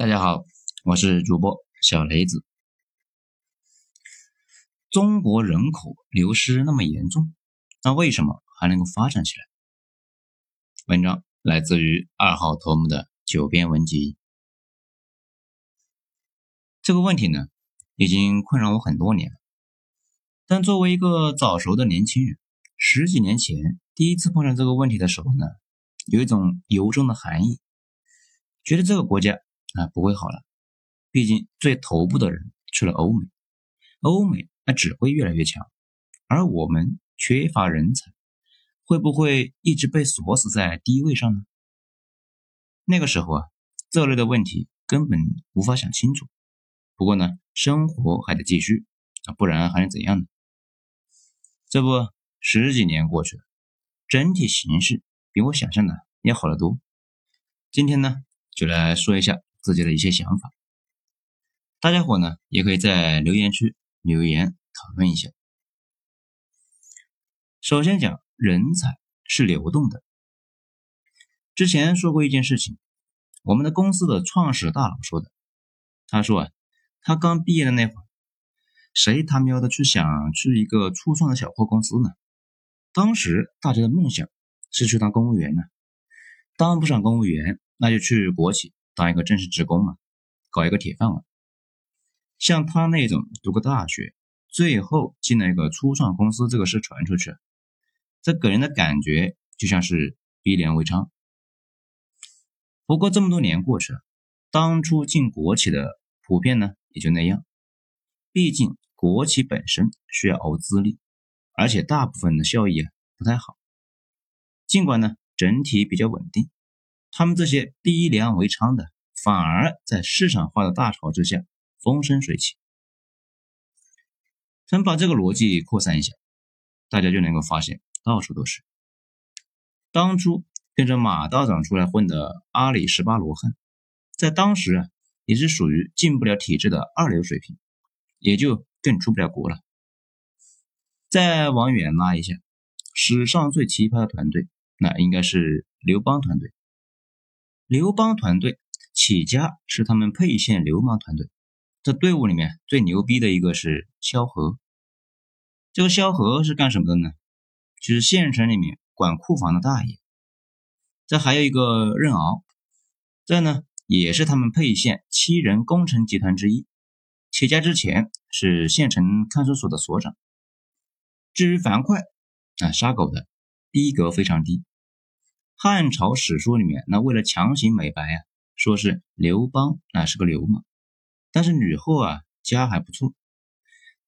大家好，我是主播小雷子。中国人口流失那么严重，那为什么还能够发展起来？文章来自于二号头目的九编文集。这个问题呢，已经困扰我很多年了。但作为一个早熟的年轻人，十几年前第一次碰上这个问题的时候呢，有一种由衷的寒意，觉得这个国家啊不会好了。毕竟最头部的人去了欧美，欧美那只会越来越强，而我们缺乏人才，会不会一直被锁死在低位上呢？那个时候啊，这类的问题根本无法想清楚。不过呢，生活还得继续啊，不然还能怎样呢？这不，十几年过去了，整体形势比我想象的要好得多。今天呢，就来说一下自己的一些想法。大家伙呢，也可以在留言区留言讨论一下。首先讲，人才是流动的。之前说过一件事情，我们的公司的创始大佬说的，他说啊。他刚毕业的那会儿，谁他喵的去想去一个初创的小破公司呢？当时大家的梦想是去当公务员呢，当不上公务员，那就去国企当一个正式职工嘛，搞一个铁饭碗。像他那种读个大学，最后进了一个初创公司，这个事传出去，这给人的感觉就像是逼良为娼。不过这么多年过去了，当初进国企的普遍呢？也就那样，毕竟国企本身需要熬资历，而且大部分的效益啊不太好。尽管呢整体比较稳定，他们这些逼良为娼的，反而在市场化的大潮之下风生水起。咱把这个逻辑扩散一下，大家就能够发现到处都是。当初跟着马道长出来混的阿里十八罗汉，在当时啊。也是属于进不了体制的二流水平，也就更出不了国了。再往远拉一下，史上最奇葩的团队，那应该是刘邦团队。刘邦团队起家是他们沛县流氓团队，这队伍里面最牛逼的一个是萧何。这个萧何是干什么的呢？就是县城里面管库房的大爷。这还有一个任敖，这呢？也是他们沛县七人工程集团之一，起家之前是县城看守所的所长。至于樊哙，啊，杀狗的，逼格非常低。汉朝史书里面，那为了强行美白啊，说是刘邦那是个流氓，但是吕后啊家还不错，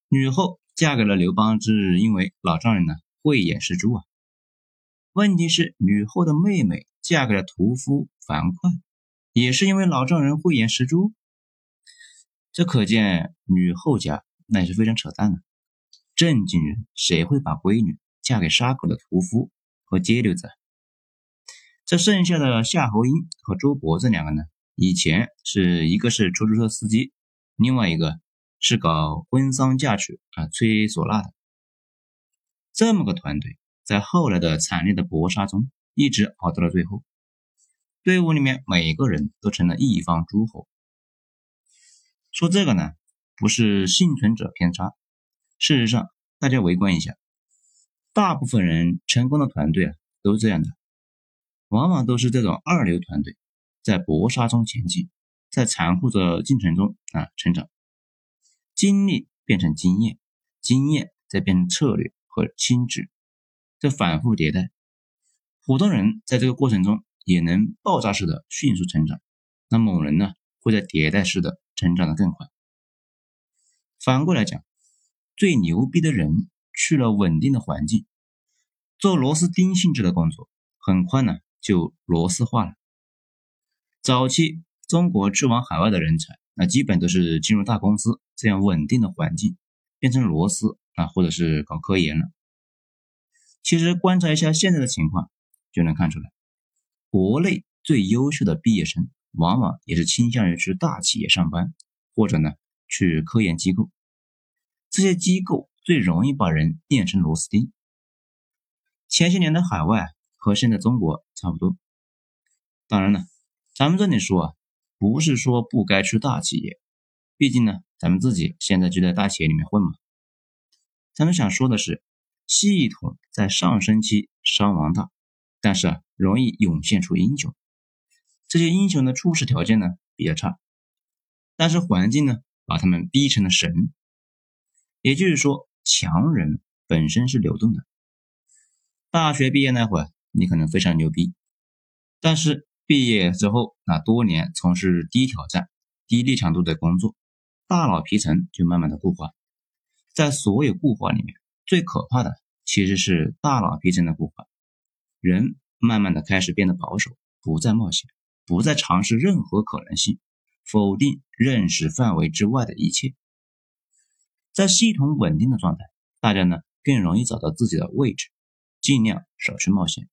吕后嫁给了刘邦，是因为老丈人呢慧眼识珠啊。问题是吕后的妹妹嫁给了屠夫樊哙。也是因为老丈人慧眼识珠，这可见吕后家那也是非常扯淡的。正经人谁会把闺女嫁给杀狗的屠夫和街溜子？这剩下的夏侯婴和周勃这两个呢？以前是一个是出租车司机，另外一个是搞婚丧嫁娶啊吹唢呐的。这么个团队，在后来的惨烈的搏杀中，一直熬到了最后。队伍里面每个人都成了一方诸侯。说这个呢，不是幸存者偏差。事实上，大家围观一下，大部分人成功的团队啊，都是这样的，往往都是这种二流团队，在搏杀中前进，在残酷的进程中啊成长，经历变成经验，经验再变成策略和心智，这反复迭代。普通人在这个过程中。也能爆炸式的迅速成长，那某人呢会在迭代式的成长的更快。反过来讲，最牛逼的人去了稳定的环境，做螺丝钉性质的工作，很快呢就螺丝化了。早期中国去往海外的人才，那基本都是进入大公司这样稳定的环境，变成螺丝啊，或者是搞科研了。其实观察一下现在的情况，就能看出来。国内最优秀的毕业生，往往也是倾向于去大企业上班，或者呢去科研机构。这些机构最容易把人变成螺丝钉。前些年的海外和现在中国差不多。当然了，咱们这里说啊，不是说不该去大企业，毕竟呢，咱们自己现在就在大企业里面混嘛。咱们想说的是，系统在上升期伤亡大，但是啊，容易涌现出英雄。这些英雄的初始条件呢比较差，但是环境呢把他们逼成了神。也就是说，强人本身是流动的。大学毕业那会儿，你可能非常牛逼，但是毕业之后，那多年从事低挑战、低力强度的工作，大脑皮层就慢慢的固化。在所有固化里面，最可怕的其实是大脑皮层的固化，人慢慢的开始变得保守，不再冒险。不再尝试任何可能性，否定认识范围之外的一切。在系统稳定的状态，大家呢更容易找到自己的位置，尽量少去冒险。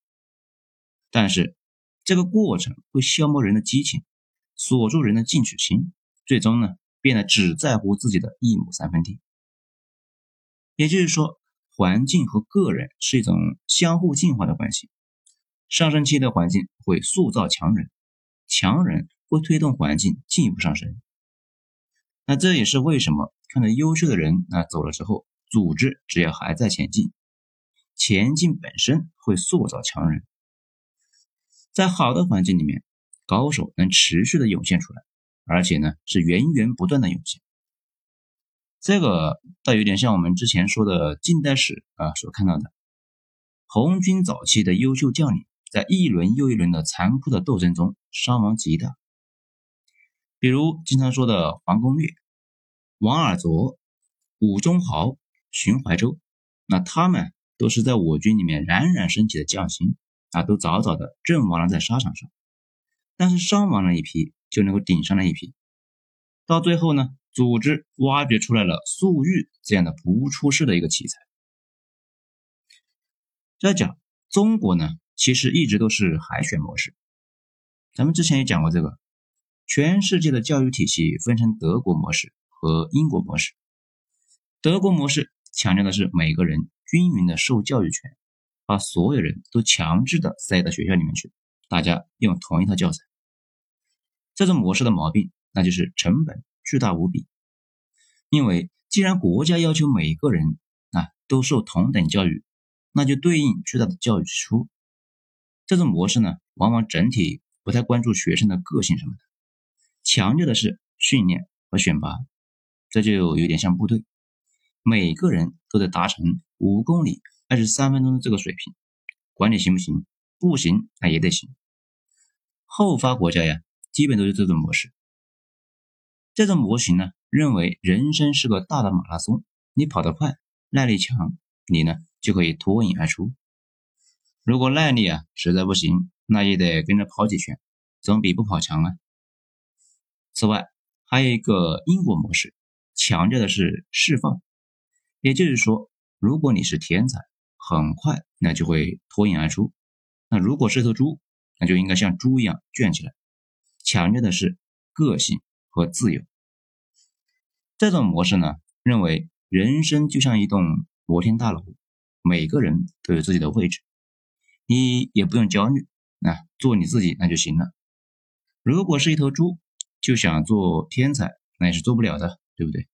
但是这个过程会消磨人的激情，锁住人的进取心，最终呢变得只在乎自己的一亩三分地。也就是说，环境和个人是一种相互进化的关系。上升期的环境会塑造强人。强人会推动环境进一步上升，那这也是为什么看到优秀的人啊走了之后，组织只要还在前进，前进本身会塑造强人。在好的环境里面，高手能持续的涌现出来，而且呢是源源不断的涌现。这个倒有点像我们之前说的近代史啊所看到的，红军早期的优秀将领。在一轮又一轮的残酷的斗争中，伤亡极大。比如经常说的黄公略、王尔琢、武忠豪、荀怀洲，那他们都是在我军里面冉冉升起的将星啊，都早早的阵亡了在沙场上。但是伤亡了一批，就能够顶上了一批。到最后呢，组织挖掘出来了粟裕这样的不出世的一个奇才。再讲中国呢？其实一直都是海选模式，咱们之前也讲过这个，全世界的教育体系分成德国模式和英国模式。德国模式强调的是每个人均匀的受教育权，把所有人都强制的塞到学校里面去，大家用同一套教材。这种模式的毛病，那就是成本巨大无比。因为既然国家要求每个人啊都受同等教育，那就对应巨大的教育支出。这种模式呢，往往整体不太关注学生的个性什么的，强调的是训练和选拔，这就有点像部队，每个人都得达成五公里二十三分钟的这个水平，管你行不行？不行那也得行。后发国家呀，基本都是这种模式。这种模型呢，认为人生是个大的马拉松，你跑得快，耐力强，你呢就可以脱颖而出。如果耐力啊实在不行，那也得跟着跑几圈，总比不跑强啊。此外，还有一个因果模式，强调的是释放，也就是说，如果你是天才，很快那就会脱颖而出；那如果是头猪，那就应该像猪一样圈起来，强调的是个性和自由。这种模式呢，认为人生就像一栋摩天大楼，每个人都有自己的位置。你也不用焦虑，那做你自己那就行了。如果是一头猪，就想做天才，那也是做不了的，对不对？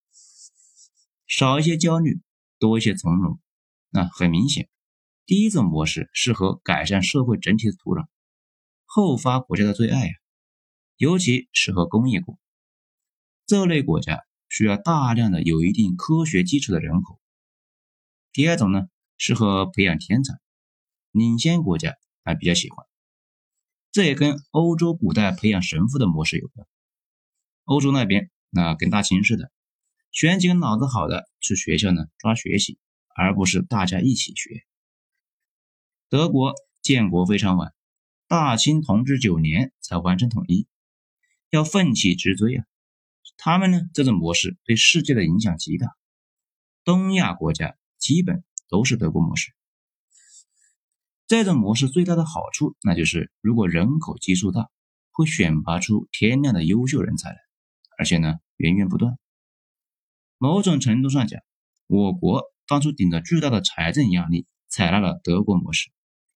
少一些焦虑，多一些从容。那很明显，第一种模式适合改善社会整体的土壤，后发国家的最爱呀，尤其适合工业国。这类国家需要大量的有一定科学基础的人口。第二种呢，适合培养天才。领先国家还比较喜欢，这也跟欧洲古代培养神父的模式有关。欧洲那边那跟大清似的，选几个脑子好的去学校呢抓学习，而不是大家一起学。德国建国非常晚，大清同治九年才完成统一，要奋起直追啊！他们呢这种模式对世界的影响极大，东亚国家基本都是德国模式。这种模式最大的好处，那就是如果人口基数大，会选拔出天量的优秀人才来，而且呢源源不断。某种程度上讲，我国当初顶着巨大的财政压力，采纳了德国模式，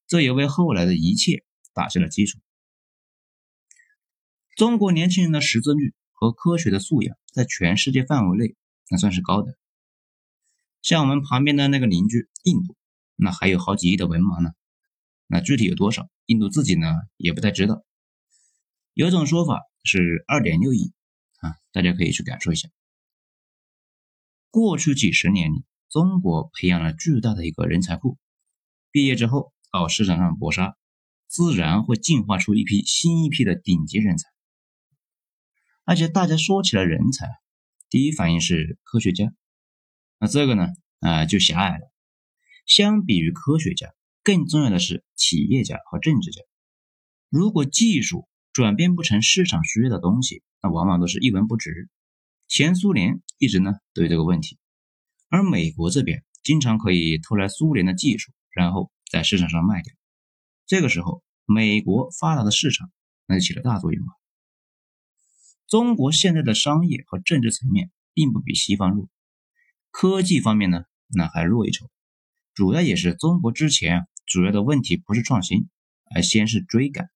这也为后来的一切打下了基础。中国年轻人的识字率和科学的素养，在全世界范围内那算是高的。像我们旁边的那个邻居印度，那还有好几亿的文盲呢。那具体有多少，印度自己呢也不太知道。有种说法是二点六亿啊，大家可以去感受一下。过去几十年里，中国培养了巨大的一个人才库，毕业之后到市场上搏杀，自然会进化出一批新一批的顶级人才。而且大家说起来人才，第一反应是科学家，那这个呢啊就狭隘了。相比于科学家，更重要的是企业家和政治家。如果技术转变不成市场需要的东西，那往往都是一文不值。前苏联一直呢都有这个问题，而美国这边经常可以偷来苏联的技术，然后在市场上卖掉。这个时候，美国发达的市场那就起了大作用了。中国现在的商业和政治层面并不比西方弱，科技方面呢那还弱一筹。主要也是中国之前主要的问题不是创新，而先是追赶。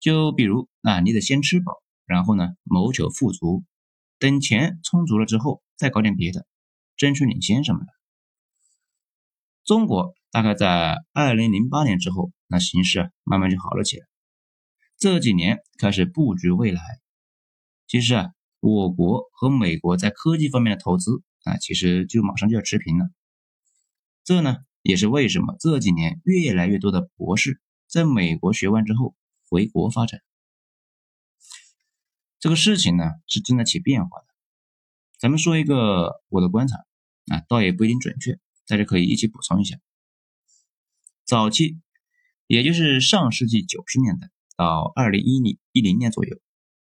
就比如啊，你得先吃饱，然后呢谋求富足。等钱充足了之后，再搞点别的，争取领先什么的。中国大概在二零零八年之后，那形势啊慢慢就好了起来。这几年开始布局未来。其实啊，我国和美国在科技方面的投资啊，其实就马上就要持平了。这呢，也是为什么这几年越来越多的博士在美国学完之后回国发展。这个事情呢是正在起变化的。咱们说一个我的观察啊，倒也不一定准确，大家可以一起补充一下。早期，也就是上世纪九十年代到二零一零一零年左右，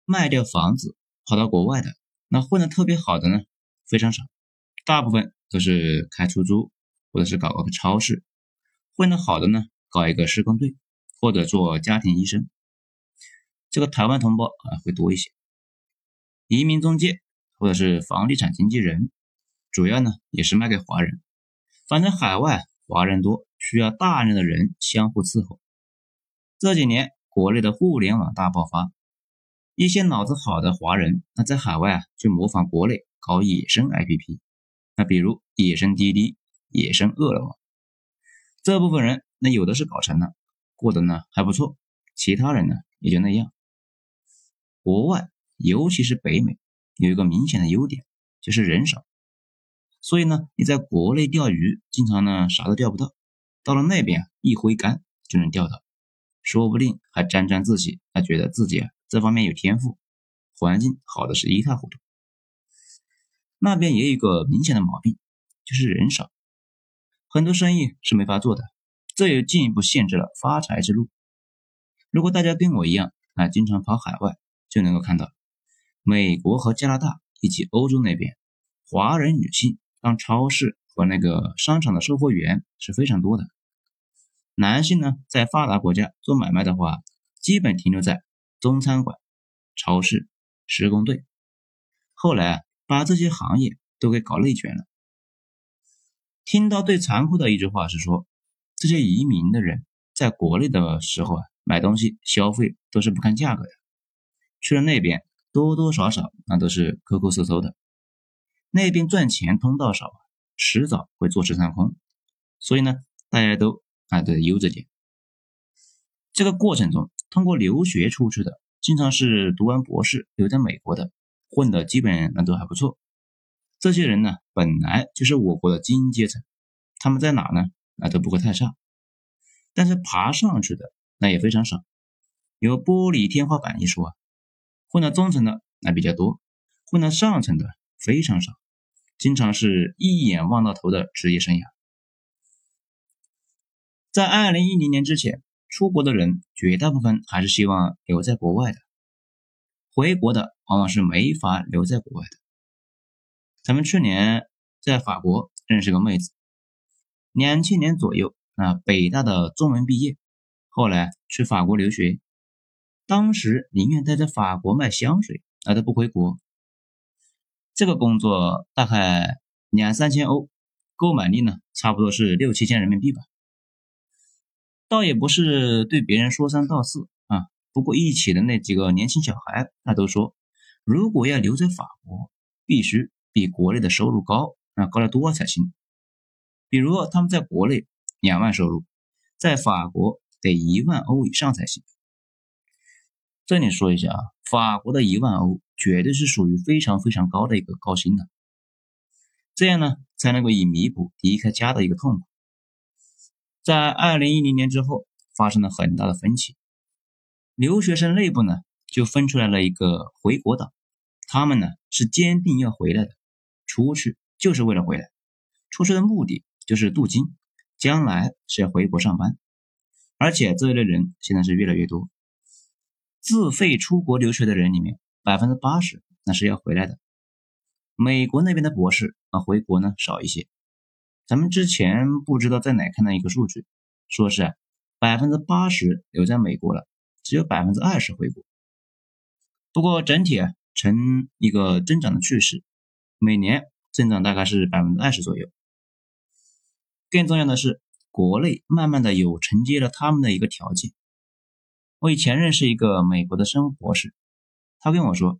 卖掉房子跑到国外的，那混得特别好的呢非常少，大部分都是开出租或者是搞个超市，混得好的呢搞一个施工队或者做家庭医生。这个台湾同胞啊会多一些，移民中介或者是房地产经纪人，主要呢也是卖给华人。反正海外华人多，需要大量的人相互伺候。这几年国内的互联网大爆发，一些脑子好的华人，那在海外啊就模仿国内搞野生 APP，那比如野生滴滴、野生饿了么。这部分人那有的是搞成了，过得呢还不错，其他人呢也就那样。国外，尤其是北美，有一个明显的优点，就是人少。所以呢，你在国内钓鱼，经常呢啥都钓不到，到了那边一挥杆就能钓到，说不定还沾沾自喜，还觉得自己啊这方面有天赋，环境好的是一塌糊涂。那边也有一个明显的毛病，就是人少，很多生意是没法做的，这也进一步限制了发财之路。如果大家跟我一样啊，经常跑海外。就能够看到，美国和加拿大以及欧洲那边，华人女性当超市和那个商场的售货员是非常多的。男性呢，在发达国家做买卖的话，基本停留在中餐馆、超市、施工队。后来啊，把这些行业都给搞内卷了。听到最残酷的一句话是说，这些移民的人在国内的时候啊，买东西消费都是不看价格的。去了那边，多多少少那都是抠抠搜搜的。那边赚钱通道少，迟早会坐吃山空。所以呢，大家都啊得悠着点。这个过程中，通过留学出去的，经常是读完博士留在美国的，混的基本那都还不错。这些人呢，本来就是我国的精英阶层，他们在哪呢？那都不会太差。但是爬上去的那也非常少，有玻璃天花板一说啊。混到中层的那比较多，混到上层的非常少，经常是一眼望到头的职业生涯。在二零一零年之前，出国的人绝大部分还是希望留在国外的，回国的往往是没法留在国外的。咱们去年在法国认识个妹子，两千年左右啊，北大的中文毕业，后来去法国留学。当时宁愿待在法国卖香水，那都不回国。这个工作大概两三千欧，购买力呢，差不多是六七千人民币吧。倒也不是对别人说三道四啊，不过一起的那几个年轻小孩，那都说，如果要留在法国，必须比国内的收入高，那高得多才行。比如他们在国内两万收入，在法国得一万欧以上才行。这里说一下啊，法国的一万欧绝对是属于非常非常高的一个高薪的，这样呢才能够以弥补离开家的一个痛苦。在二零一零年之后，发生了很大的分歧，留学生内部呢就分出来了一个回国党，他们呢是坚定要回来的，出去就是为了回来，出去的目的就是镀金，将来是要回国上班，而且这一类人现在是越来越多。自费出国留学的人里面，百分之八十那是要回来的。美国那边的博士啊，回国呢少一些。咱们之前不知道在哪看到一个数据，说是百分之八十留在美国了，只有百分之二十回国。不过整体啊呈一个增长的趋势，每年增长大概是百分之二十左右。更重要的是，国内慢慢的有承接了他们的一个条件。我以前认识一个美国的生物博士，他跟我说，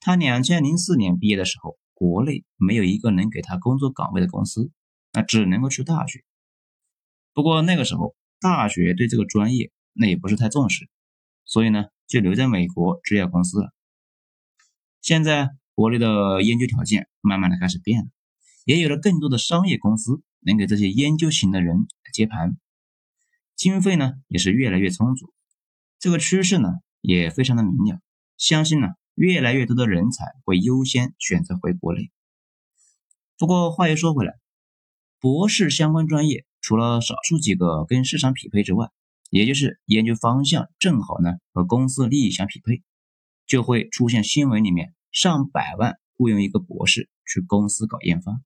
他两千零四年毕业的时候，国内没有一个能给他工作岗位的公司，那只能够去大学。不过那个时候大学对这个专业那也不是太重视，所以呢就留在美国制药公司了。现在国内的研究条件慢慢的开始变了，也有了更多的商业公司能给这些研究型的人接盘，经费呢也是越来越充足。这个趋势呢也非常的明了，相信呢越来越多的人才会优先选择回国内。不过话又说回来，博士相关专业除了少数几个跟市场匹配之外，也就是研究方向正好呢和公司利益相匹配，就会出现新闻里面上百万雇佣一个博士去公司搞研发。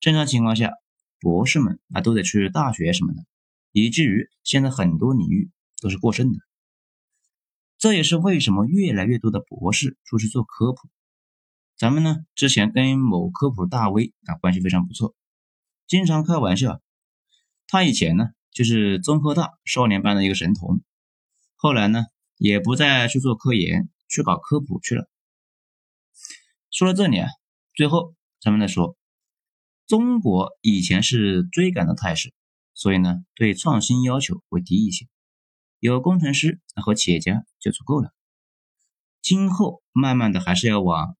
正常情况下，博士们啊都得去大学什么的，以至于现在很多领域。都是过剩的，这也是为什么越来越多的博士出去做科普。咱们呢之前跟某科普大 V 啊关系非常不错，经常开玩笑。他以前呢就是综科大少年班的一个神童，后来呢也不再去做科研，去搞科普去了。说到这里啊，最后咱们再说，中国以前是追赶的态势，所以呢对创新要求会低一些。有工程师和企业家就足够了。今后慢慢的还是要往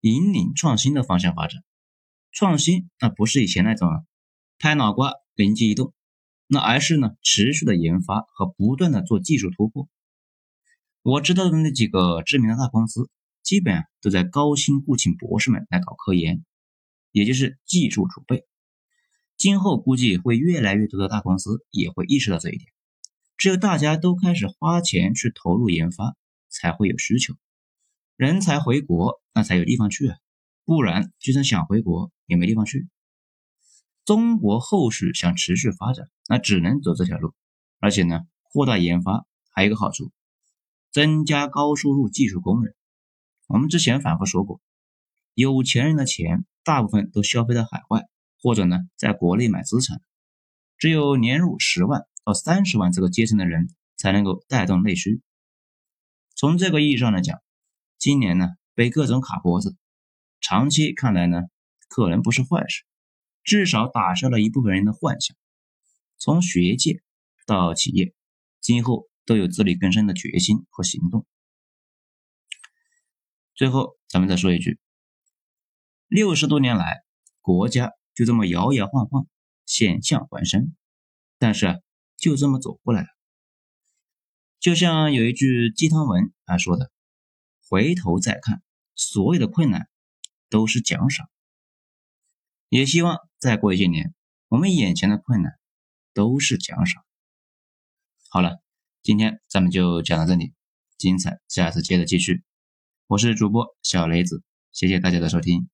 引领创新的方向发展。创新那不是以前那种拍脑瓜灵机一动，那而是呢持续的研发和不断的做技术突破。我知道的那几个知名的大公司，基本都在高薪雇请博士们来搞科研，也就是技术储备。今后估计会越来越多的大公司也会意识到这一点。只有大家都开始花钱去投入研发，才会有需求，人才回国，那才有地方去啊，不然就算想回国也没地方去。中国后续想持续发展，那只能走这条路，而且呢，扩大研发还有一个好处，增加高收入技术工人。我们之前反复说过，有钱人的钱大部分都消费在海外，或者呢，在国内买资产，只有年入十万。到三十万这个阶层的人才能够带动内需。从这个意义上来讲，今年呢被各种卡脖子，长期看来呢可能不是坏事，至少打消了一部分人的幻想。从学界到企业，今后都有自力更生的决心和行动。最后，咱们再说一句：六十多年来，国家就这么摇摇晃晃，险象环生，但是。就这么走过来了，就像有一句鸡汤文啊说的：“回头再看，所有的困难都是奖赏。”也希望再过一些年，我们眼前的困难都是奖赏。好了，今天咱们就讲到这里，精彩下次接着继续。我是主播小雷子，谢谢大家的收听。